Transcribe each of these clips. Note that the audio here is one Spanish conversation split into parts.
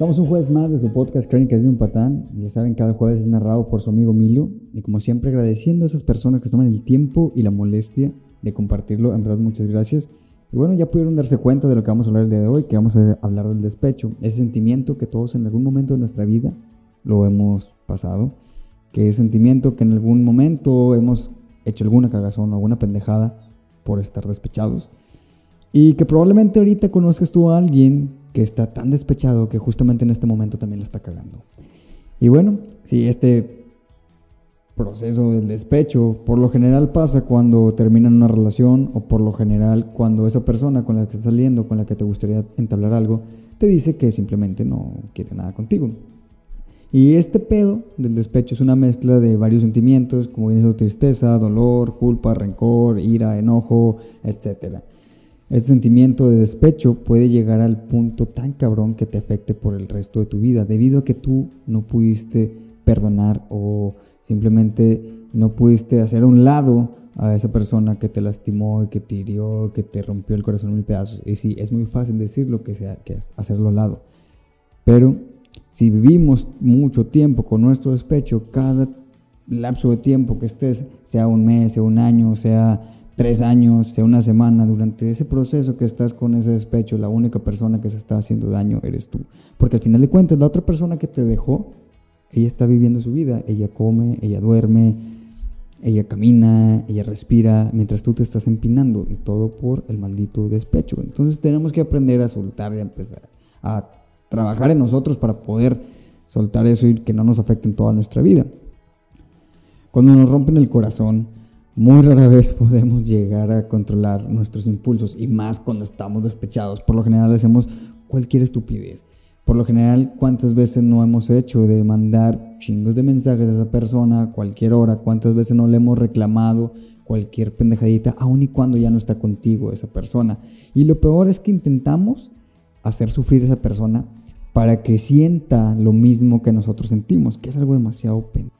Estamos un jueves más de su podcast Crónicas de un Patán. Ya saben, cada jueves es narrado por su amigo Milo. Y como siempre, agradeciendo a esas personas que toman el tiempo y la molestia de compartirlo. En verdad, muchas gracias. Y bueno, ya pudieron darse cuenta de lo que vamos a hablar el día de hoy, que vamos a hablar del despecho. Ese sentimiento que todos en algún momento de nuestra vida lo hemos pasado. Que es sentimiento que en algún momento hemos hecho alguna cagazón o alguna pendejada por estar despechados. Y que probablemente ahorita conozcas tú a alguien que está tan despechado que justamente en este momento también la está cagando. Y bueno, si este proceso del despecho por lo general pasa cuando terminan una relación o por lo general cuando esa persona con la que estás saliendo, con la que te gustaría entablar algo, te dice que simplemente no quiere nada contigo. Y este pedo del despecho es una mezcla de varios sentimientos, como viene siendo tristeza, dolor, culpa, rencor, ira, enojo, etcétera. Este sentimiento de despecho puede llegar al punto tan cabrón que te afecte por el resto de tu vida, debido a que tú no pudiste perdonar o simplemente no pudiste hacer a un lado a esa persona que te lastimó, que te hirió, que te rompió el corazón en mil pedazos. Y sí, es muy fácil decirlo que, sea, que hacerlo a lado. Pero si vivimos mucho tiempo con nuestro despecho, cada lapso de tiempo que estés, sea un mes, sea un año, sea tres años, sea una semana, durante ese proceso que estás con ese despecho, la única persona que se está haciendo daño eres tú. Porque al final de cuentas, la otra persona que te dejó, ella está viviendo su vida, ella come, ella duerme, ella camina, ella respira, mientras tú te estás empinando y todo por el maldito despecho. Entonces tenemos que aprender a soltar y a empezar a trabajar en nosotros para poder soltar eso y que no nos afecte en toda nuestra vida. Cuando nos rompen el corazón, muy rara vez podemos llegar a controlar nuestros impulsos y más cuando estamos despechados. Por lo general hacemos cualquier estupidez. Por lo general, ¿cuántas veces no hemos hecho de mandar chingos de mensajes a esa persona a cualquier hora? ¿Cuántas veces no le hemos reclamado cualquier pendejadita, aun y cuando ya no está contigo esa persona? Y lo peor es que intentamos hacer sufrir a esa persona para que sienta lo mismo que nosotros sentimos, que es algo demasiado pendejo.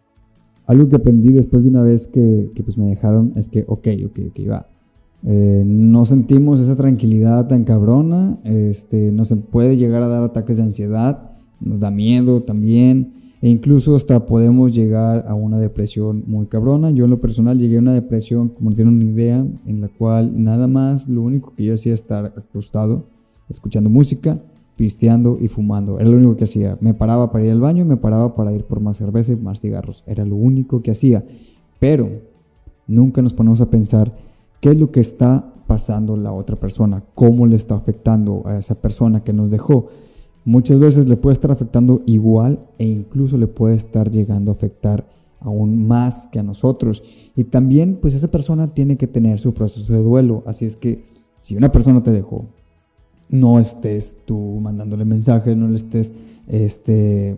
Algo que aprendí después de una vez que, pues me dejaron es que, ok, ok, ok, va. Eh, no sentimos esa tranquilidad tan cabrona, este, no se puede llegar a dar ataques de ansiedad, nos da miedo también, e incluso hasta podemos llegar a una depresión muy cabrona. Yo en lo personal llegué a una depresión, como tienen una idea, en la cual nada más lo único que yo hacía es estar acostado, escuchando música, pisteando y fumando. Era lo único que hacía. Me paraba para ir al baño y me paraba para ir por más cerveza y más cigarros. Era lo único que hacía. Pero nunca nos ponemos a pensar qué es lo que está pasando la otra persona, cómo le está afectando a esa persona que nos dejó. Muchas veces le puede estar afectando igual e incluso le puede estar llegando a afectar aún más que a nosotros. Y también pues esa persona tiene que tener su proceso de duelo. Así es que si una persona te dejó, no estés tú mandándole mensajes, no le estés este,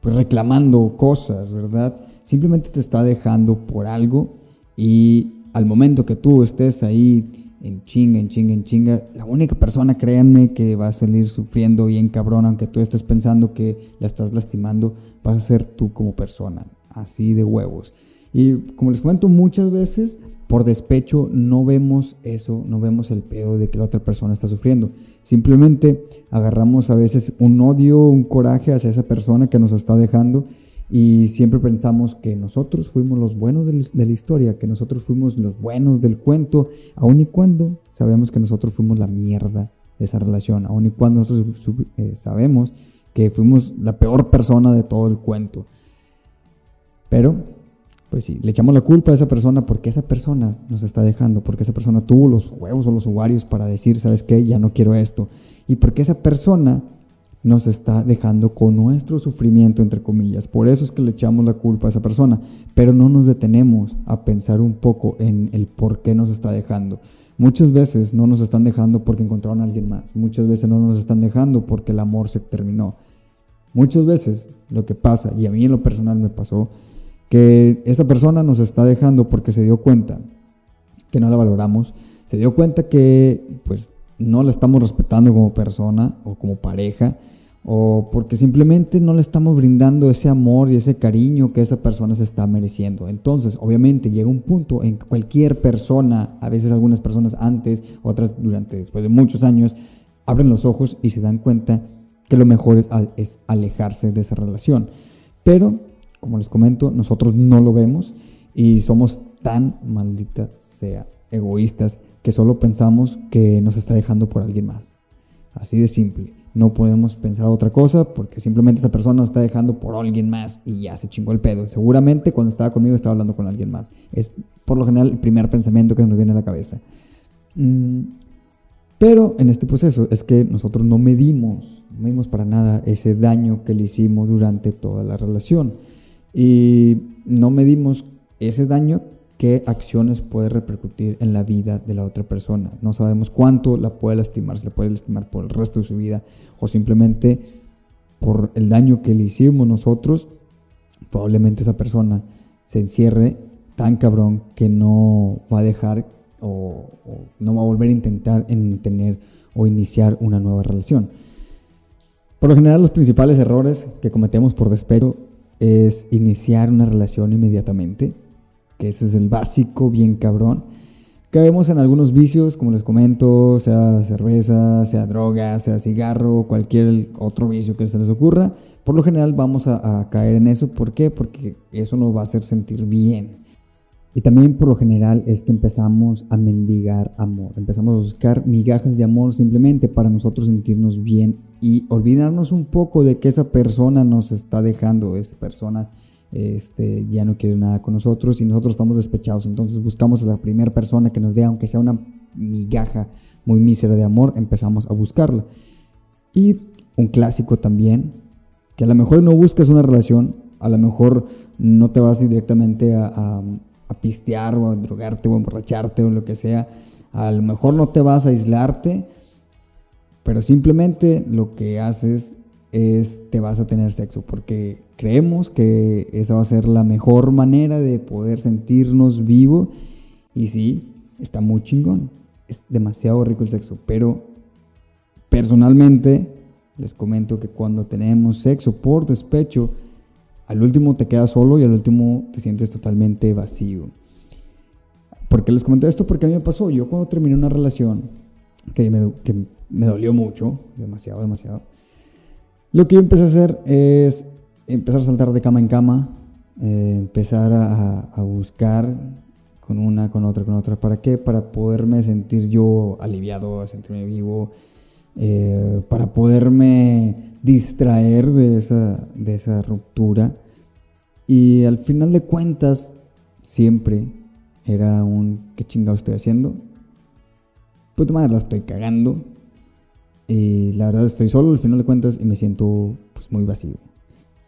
pues reclamando cosas, ¿verdad? Simplemente te está dejando por algo y al momento que tú estés ahí en chinga, en chinga, en chinga, la única persona, créanme, que va a salir sufriendo bien cabrón, aunque tú estés pensando que la estás lastimando, vas a ser tú como persona, así de huevos. Y como les comento muchas veces, por despecho no vemos eso, no vemos el pedo de que la otra persona está sufriendo. Simplemente agarramos a veces un odio, un coraje hacia esa persona que nos está dejando y siempre pensamos que nosotros fuimos los buenos de la historia, que nosotros fuimos los buenos del cuento, aun y cuando sabemos que nosotros fuimos la mierda de esa relación, aun y cuando nosotros eh, sabemos que fuimos la peor persona de todo el cuento. Pero pues sí, le echamos la culpa a esa persona porque esa persona nos está dejando, porque esa persona tuvo los huevos o los ovarios para decir, ¿sabes qué? Ya no quiero esto. Y porque esa persona nos está dejando con nuestro sufrimiento, entre comillas. Por eso es que le echamos la culpa a esa persona, pero no nos detenemos a pensar un poco en el por qué nos está dejando. Muchas veces no nos están dejando porque encontraron a alguien más. Muchas veces no nos están dejando porque el amor se terminó. Muchas veces lo que pasa, y a mí en lo personal me pasó, que esta persona nos está dejando porque se dio cuenta que no la valoramos, se dio cuenta que pues no la estamos respetando como persona o como pareja o porque simplemente no le estamos brindando ese amor y ese cariño que esa persona se está mereciendo. Entonces, obviamente llega un punto en que cualquier persona, a veces algunas personas antes, otras durante después de muchos años, abren los ojos y se dan cuenta que lo mejor es, es alejarse de esa relación. Pero, como les comento, nosotros no lo vemos y somos tan, maldita sea, egoístas que solo pensamos que nos está dejando por alguien más. Así de simple. No podemos pensar otra cosa porque simplemente esa persona nos está dejando por alguien más y ya se chingó el pedo. Seguramente cuando estaba conmigo estaba hablando con alguien más. Es por lo general el primer pensamiento que nos viene a la cabeza. Mm, pero en este proceso es que nosotros no medimos, no medimos para nada ese daño que le hicimos durante toda la relación. Y no medimos ese daño qué acciones puede repercutir en la vida de la otra persona. No sabemos cuánto la puede lastimar, se la puede lastimar por el resto de su vida o simplemente por el daño que le hicimos nosotros, probablemente esa persona se encierre tan cabrón que no va a dejar o, no va a volver a intentar en tener o iniciar una nueva relación. Por lo general los principales errores que cometemos por despecho es iniciar una relación inmediatamente, que ese es el básico, bien cabrón. Caemos en algunos vicios, como les comento, sea cerveza, sea droga, sea cigarro, cualquier otro vicio que se les ocurra. Por lo general vamos a, a caer en eso. ¿Por qué? Porque eso nos va a hacer sentir bien. Y también por lo general es que empezamos a mendigar amor, empezamos a buscar migajas de amor simplemente para nosotros sentirnos bien y olvidarnos un poco de que esa persona nos está dejando, esa persona este, ya no quiere nada con nosotros y nosotros estamos despechados. Entonces buscamos a la primera persona que nos dé, aunque sea una migaja muy mísera de amor, empezamos a buscarla. Y un clásico también, que a lo mejor no buscas una relación, a lo mejor no te vas directamente a, a pistear o a drogarte o a emborracharte o lo que sea. A lo mejor no te vas a aislarte, pero simplemente lo que haces es te vas a tener sexo porque creemos que esa va a ser la mejor manera de poder sentirnos vivo y sí, está muy chingón. Es demasiado rico el sexo, pero personalmente les comento que cuando tenemos sexo por despecho, al último te quedas solo y al último te sientes totalmente vacío. ¿Por qué les comento esto? Porque a mí me pasó. Yo cuando terminé una relación que me, que me dolió mucho, demasiado, demasiado, lo que yo empecé a hacer es empezar a saltar de cama en cama, eh, empezar a, a, buscar con una, con otra, con otra. ¿Para qué? Para poderme sentir yo aliviado, sentirme vivo, eh, para poderme distraer de esa, de esa ruptura. Y al final de cuentas, siempre era un ¿qué chingado estoy haciendo? Puta madre, la estoy cagando. Y la verdad estoy solo al final de cuentas y me siento pues muy vacío.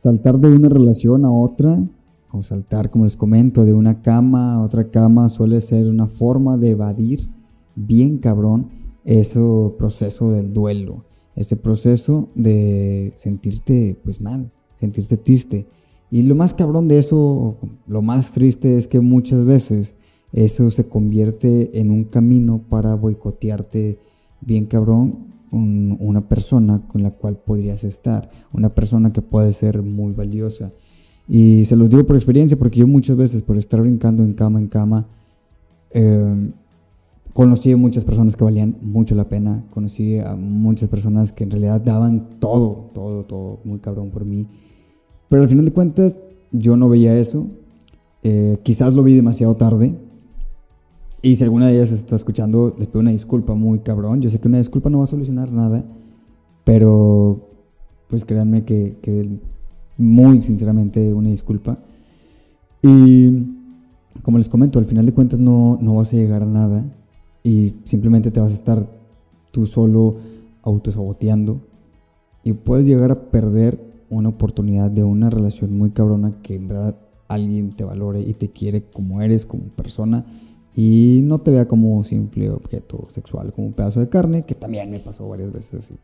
Saltar de una relación a otra, o saltar, como les comento, de una cama a otra cama suele ser una forma de evadir bien cabrón ese proceso del duelo, ese proceso de sentirte pues mal, sentirte triste. Y lo más cabrón de eso, lo más triste es que muchas veces eso se convierte en un camino para boicotearte bien cabrón con una persona con la cual podrías estar, una persona que puede ser muy valiosa. Y se los digo por experiencia, porque yo muchas veces por estar brincando en cama en cama, eh, conocí a muchas personas que valían mucho la pena, conocí a muchas personas que en realidad daban todo, todo, todo, muy cabrón por mí. Pero al final de cuentas yo no veía eso, eh, quizás lo vi demasiado tarde. Y si alguna de ellas está escuchando, les pido una disculpa muy cabrón. Yo sé que una disculpa no va a solucionar nada, pero pues créanme que, que muy sinceramente una disculpa. Y como les comento, al final de cuentas no, no vas a llegar a nada y simplemente te vas a estar tú solo autosaboteando y puedes llegar a perder una oportunidad de una relación muy cabrona que en verdad alguien te valore y te quiere como eres, como persona y no te vea como simple objeto sexual, como un pedazo de carne, que también me pasó varias veces así.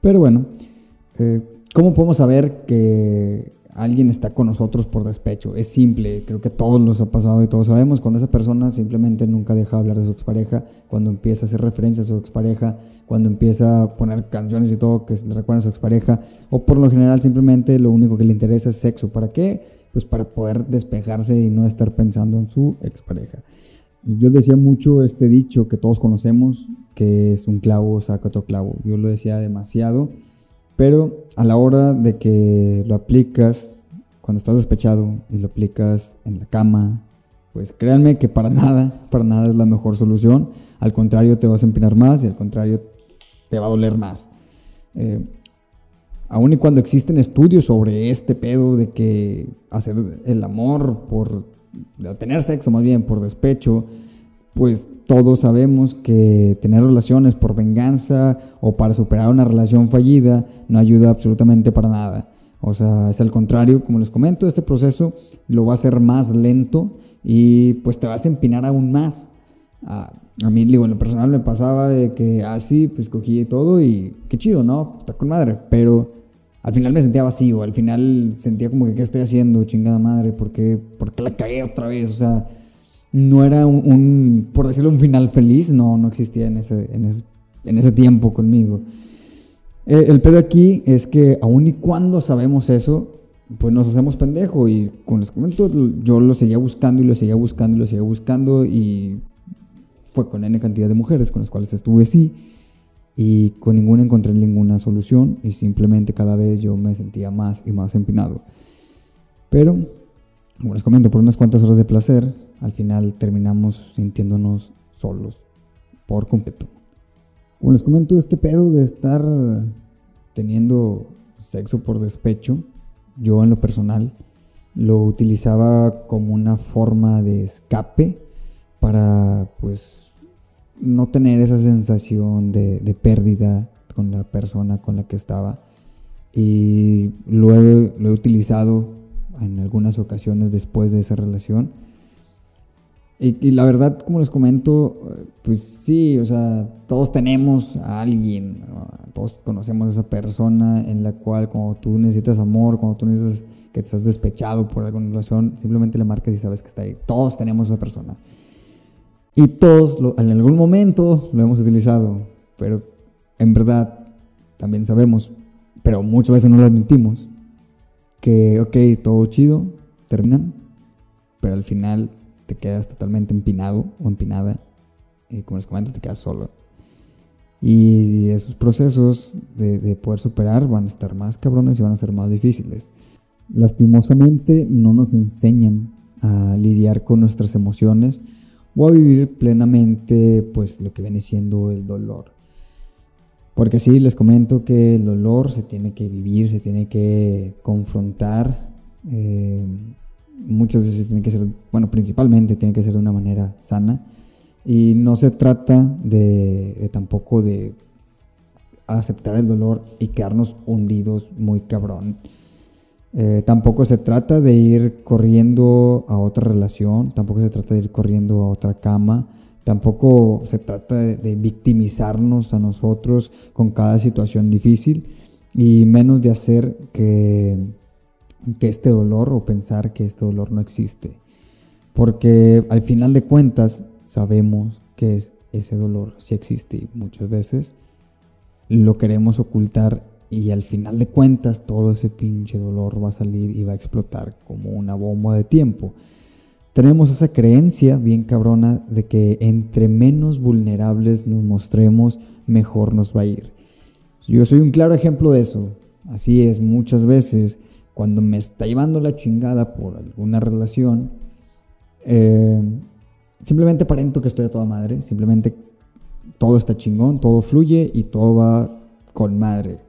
Pero bueno, eh, ¿cómo podemos saber que alguien está con nosotros por despecho. Es simple, creo que todos los ha pasado y todos sabemos, cuando esa persona simplemente nunca deja de hablar de su expareja, cuando empieza a hacer referencia a su expareja, cuando empieza a poner canciones y todo que le recuerdan a su expareja, o por lo general simplemente lo único que le interesa es sexo. ¿Para qué? Pues para poder despejarse y no estar pensando en su expareja. Yo decía mucho este dicho que todos conocemos, que es un clavo saca otro clavo. Yo lo decía demasiado Pero a la hora de que lo aplicas, cuando estás despechado y lo aplicas en la cama, pues créanme que para nada, para nada es la mejor solución. Al contrario, te vas a empinar más y al contrario, te va a doler más. Eh, aun y cuando existen estudios sobre este pedo de que hacer el amor por tener sexo más bien por despecho, pues todos sabemos que tener relaciones por venganza o para superar una relación fallida no ayuda absolutamente para nada. O sea, es al contrario, como les comento, este proceso lo va a hacer más lento y pues te vas a empinar aún más. A, a mí, digo, en lo personal me pasaba de que así, ah, pues cogí todo y qué chido, ¿no? Está con madre, pero al final me sentía vacío, al final sentía como que qué estoy haciendo, chingada madre, ¿por qué, por qué la cagué otra vez? O sea, no era un, por decirlo, un final feliz, no, no existía en ese, en ese, en ese tiempo conmigo. Eh, el pedo aquí es que aun y cuando sabemos eso, pues nos hacemos pendejo y con los comentos yo lo seguía buscando y lo seguía buscando y lo seguía buscando y fue con N cantidad de mujeres con las cuales estuve así y con ninguna encontré ninguna solución y simplemente cada vez yo me sentía más y más empinado. Pero, como les comento, por unas cuantas horas de placer, al final terminamos sintiéndonos solos por completo. Como les comento, este pedo de estar teniendo sexo por despecho, yo en lo personal lo utilizaba como una forma de escape para pues no tener esa sensación de, pérdida con la persona con la que estaba. Y lo he, lo he utilizado en algunas ocasiones después de esa relación. Y, la verdad, como les comento, pues sí, o sea, todos tenemos a alguien, todos conocemos a esa persona en la cual cuando tú necesitas amor, cuando tú necesitas que estás despechado por alguna relación, simplemente le marcas y sabes que está ahí. Todos tenemos a esa persona. Y todos en algún momento lo hemos utilizado, pero en verdad también sabemos, pero muchas veces no lo admitimos, que, ok, todo chido, terminan, pero al final te quedas totalmente empinado o empinada y como les comento te quedas solo. Y esos procesos de, de, poder superar van a estar más cabrones y van a ser más difíciles. Lastimosamente no nos enseñan a lidiar con nuestras emociones o a vivir plenamente pues lo que viene siendo el dolor. Porque sí, les comento que el dolor se tiene que vivir, se tiene que confrontar. Eh, muchas veces tiene que ser, bueno, principalmente tiene que ser de una manera sana. Y no se trata de, tampoco de aceptar el dolor y quedarnos hundidos muy cabrón. Eh, tampoco se trata de ir corriendo a otra relación, tampoco se trata de ir corriendo a otra cama, tampoco se trata de, victimizarnos a nosotros con cada situación difícil y menos de hacer que, este dolor o pensar que este dolor no existe. Porque al final de cuentas sabemos que ese dolor sí existe y muchas veces lo queremos ocultar y al final de cuentas todo ese pinche dolor va a salir y va a explotar como una bomba de tiempo. Tenemos esa creencia bien cabrona de que entre menos vulnerables nos mostremos, mejor nos va a ir. Yo soy un claro ejemplo de eso. Así es, muchas veces cuando me está llevando la chingada por alguna relación, eh, simplemente aparento que estoy a toda madre, simplemente todo está chingón, todo fluye y todo va con madre.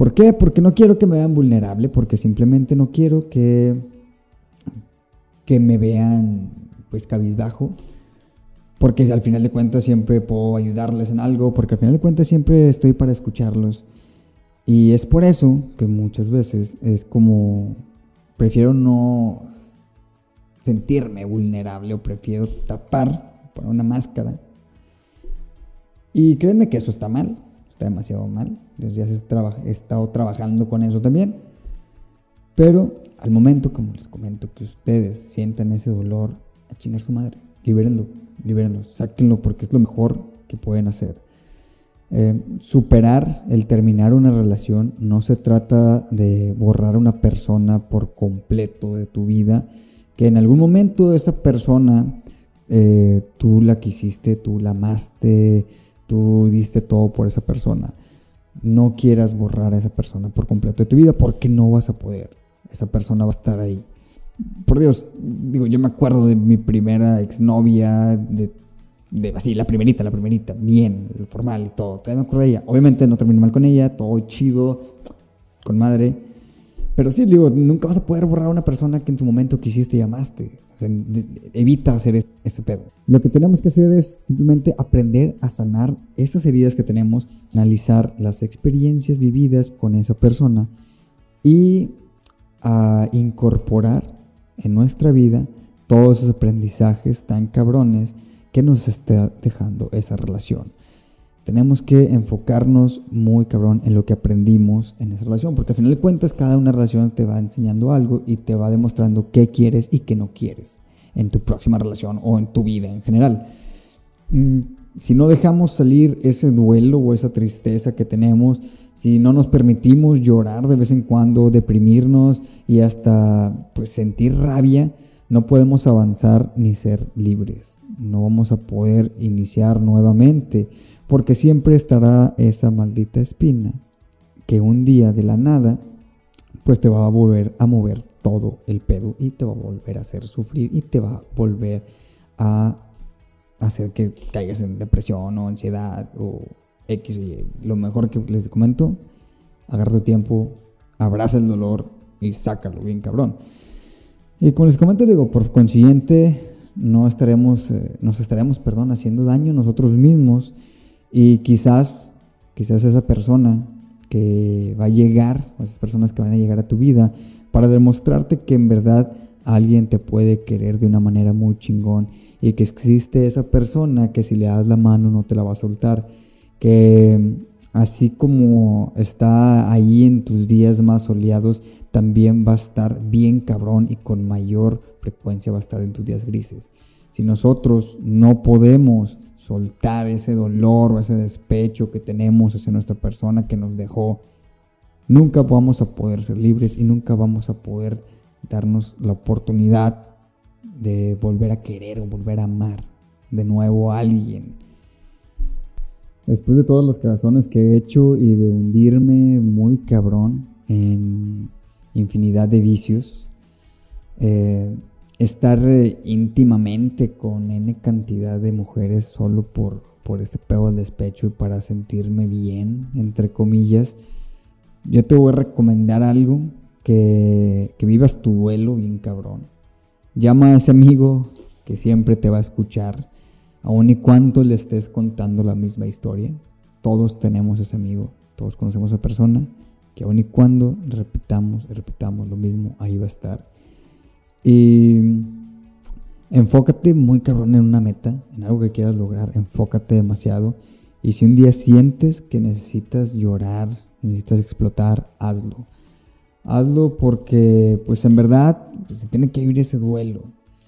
¿Por qué? Porque no quiero que me vean vulnerable, porque simplemente no quiero que, que me vean pues cabizbajo, porque al final de cuentas siempre puedo ayudarles en algo, porque al final de cuentas siempre estoy para escucarlos. Y es por eso que muchas veces es como prefiero no sentirme vulnerable o prefiero tapar, poner una máscara. Y créanme que eso está mal demasiado mal. Desde hace he estado trabajando con eso también. Pero al momento, como les comento, que ustedes sientan ese dolor, a su madre, libérenlo, libérenlo, sáquenlo porque es lo mejor que pueden hacer. Eh, superar el terminar una relación no se trata de borrar a una persona por completo de tu vida, que en algún momento esa persona eh, tú la quisiste, tú la amaste, tú diste todo por esa persona. no quieras borrar a esa persona por completo de tu vida porque no vas a poder. Esa persona va a estar ahí. Por Dios, digo, yo me acuerdo de mi primera exnovia, de, de así, la primerita, la primerita, bien, formal y todo. Todavía me acuerdo de ella. Obviamente no terminé mal con ella, todo chido, con madre. Pero sí, digo, nunca vas a poder borrar a una persona que en su momento quisiste y amaste. Evita hacer este pedo. Lo que tenemos que hacer es simplemente aprender a sanar estas heridas que tenemos, analizar las experiencias vividas con esa persona y a incorporar en nuestra vida todos esos aprendizajes tan cabrones que nos está dejando esa relación. Tenemos que enfocarnos muy cabrón en lo que aprendimos en esa relación, porque al final de cuentas cada una relación te va enseñando algo y te va demostrando qué quieres y qué no quieres en tu próxima relación o en tu vida en general. Mm, si no dejamos salir ese duelo o esa tristeza que tenemos, si no nos permitimos llorar de vez en cuando, deprimirnos y hasta pues sentir rabia, no podemos avanzar ni ser libres. No vamos a poder iniciar nuevamente, porque siempre estará esa maldita espina que un día de la nada pues te va a volver a mover todo el pedo y te va a volver a hacer sufrir y te va a volver a hacer que caigas en depresión o ansiedad o X Lo mejor que les comento, agarra tu tiempo, abraza el dolor y sácalo bien cabrón. Y como les comento, digo, por consiguiente, no estaremos, eh, nos estaremos, perdón, haciendo daño nosotros mismos y quizás, quizás esa persona que va a llegar, o esas personas que van a llegar a tu vida, para demostrarte que en verdad alguien te puede querer de una manera muy chingón y que existe esa persona que si le das la mano no te la va a soltar que así como está ahí en tus días más soleados, también va a estar bien cabrón y con mayor frecuencia va a estar en tus días grises. Si nosotros no podemos soltar ese dolor o ese despecho que tenemos hacia nuestra persona que nos dejó, nunca vamos a poder ser libres y nunca vamos a poder darnos la oportunidad de volver a querer o volver a amar de nuevo a alguien. Después de todas las razones que he hecho y de hundirme muy cabrón en infinidad de vicios, eh, estar eh, íntimamente con N cantidad de mujeres solo por, por este pedo del despecho y para sentirme bien, entre comillas, yo te voy a recomendar algo que, que vivas tu duelo bien cabrón. Llama a ese amigo que siempre te va a escuchar aun y cuando le estés contando la misma historia, todos tenemos ese amigo, todos conocemos a esa persona, que aun y cuando repitamos repitamos lo mismo, ahí va a estar. Y enfócate muy cabrón en una meta, en algo que quieras lograr, enfócate demasiado. Y si un día sientes que necesitas llorar, necesitas explotar, hazlo. Hazlo porque, pues en verdad, pues, se tiene que vivir ese duelo.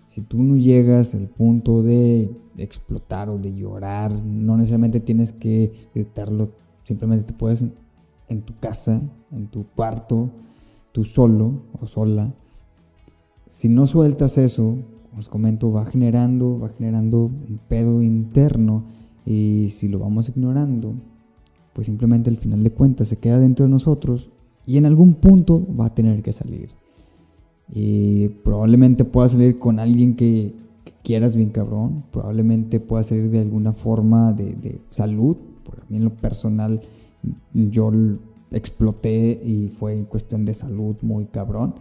Si tú no llegas al punto de explotar o de llorar, no necesariamente tienes que gritarlo, simplemente te puedes en, tu casa, en tu cuarto, tú solo o sola. Si no sueltas eso, como les comento, va generando, va generando un pedo interno y si lo vamos ignorando, pues simplemente al final de cuentas se queda dentro de nosotros y en algún punto va a tener que salir. Y probablemente pueda salir con alguien que, quieras bien cabrón. Probablemente pueda salir de alguna forma de, salud. Por mí en lo personal yo exploté y fue en cuestión de salud muy cabrón.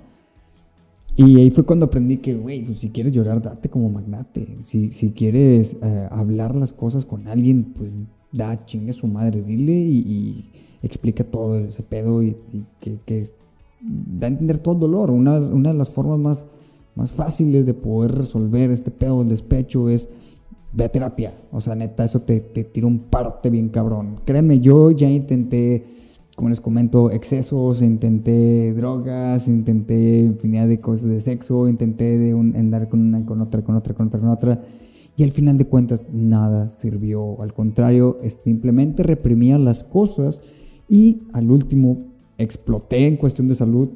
Y ahí fue cuando aprendí que, güey, pues si quieres llorar, date como magnate. Si, quieres eh, hablar las cosas con alguien, pues da chingue su madre, dile y, explica todo ese pedo y, que, da a entender todo el dolor. Una, de las formas más, más fáciles de poder resolver este pedo del despecho es ve a terapia. O sea, neta, eso te, te tira un parte bien cabrón. Créanme, yo ya intenté, como les comento, excesos, intenté drogas, intenté infinidad de cosas de sexo, intenté de andar con una, con otra, con otra, con otra, con otra. Y al final de cuentas, nada sirvió. Al contrario, simplemente reprimía las cosas y al último exploté en cuestión de salud.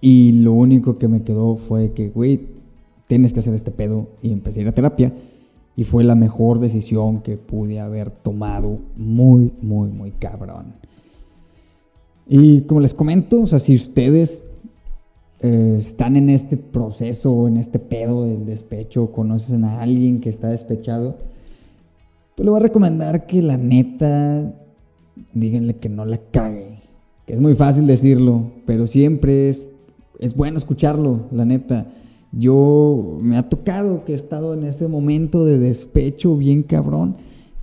Y lo único que me quedó fue que, güey, tienes que hacer este pedo. Y empecé a ir a terapia. Y fue la mejor decisión que pude haber tomado. Muy, muy, muy cabrón. Y como les comento, o sea, si ustedes eh, están en este proceso, en este pedo del despecho, conocen a alguien que está despechado, pues le voy a recomendar que la neta, díganle que no la cague. Que es muy fácil decirlo, pero siempre es, es bueno escucharlo, la neta. Yo me ha tocado que he estado en este momento de despecho bien cabrón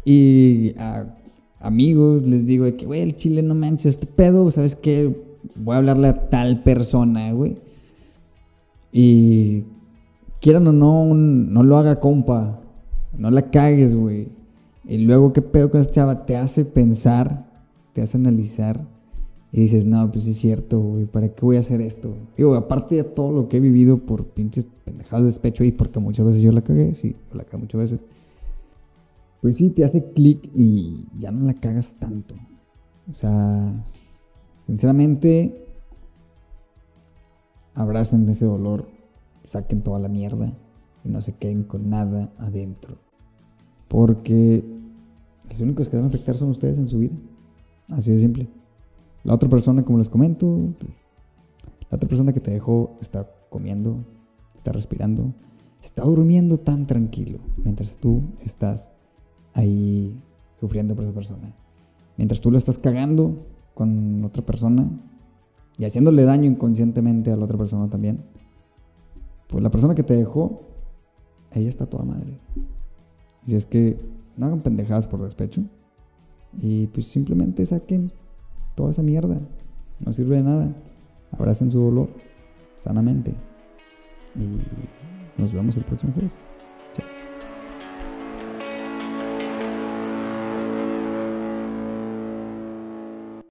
y a amigos les digo que, güey, el chile no manches este pedo, ¿sabes qué? Voy a hablarle a tal persona, güey. Y quieran o no, no lo haga compa, no la cagues, güey. Y luego, ¿qué pedo con esta chava? Te hace pensar, te hace analizar y dices, no, pues sí es cierto, güey, ¿para qué voy a hacer esto? Digo, aparte de todo lo que he vivido por pinches pendejadas de despecho y porque muchas veces yo la cagué, sí, yo la cagué muchas veces. Pues sí, te hace clic y ya no la cagas tanto. O sea, sinceramente, abracen ese dolor, saquen toda la mierda y no se queden con nada adentro. Porque los únicos que van a afectar son ustedes en su vida. Así de simple. La otra persona, como les comento, pues, la otra persona que te dejó está comiendo, está respirando, está durmiendo tan tranquilo mientras tú estás ahí sufriendo por esa persona. Mientras tú la estás cagando con otra persona y haciéndole daño inconscientemente a la otra persona también, pues la persona que te dejó, ella está toda madre. Y es que no hagan pendejadas por despecho y pues simplemente saquen toda esa mierda. No sirve de nada. Abracen su dolor sanamente. Y nos vemos el próximo jueves.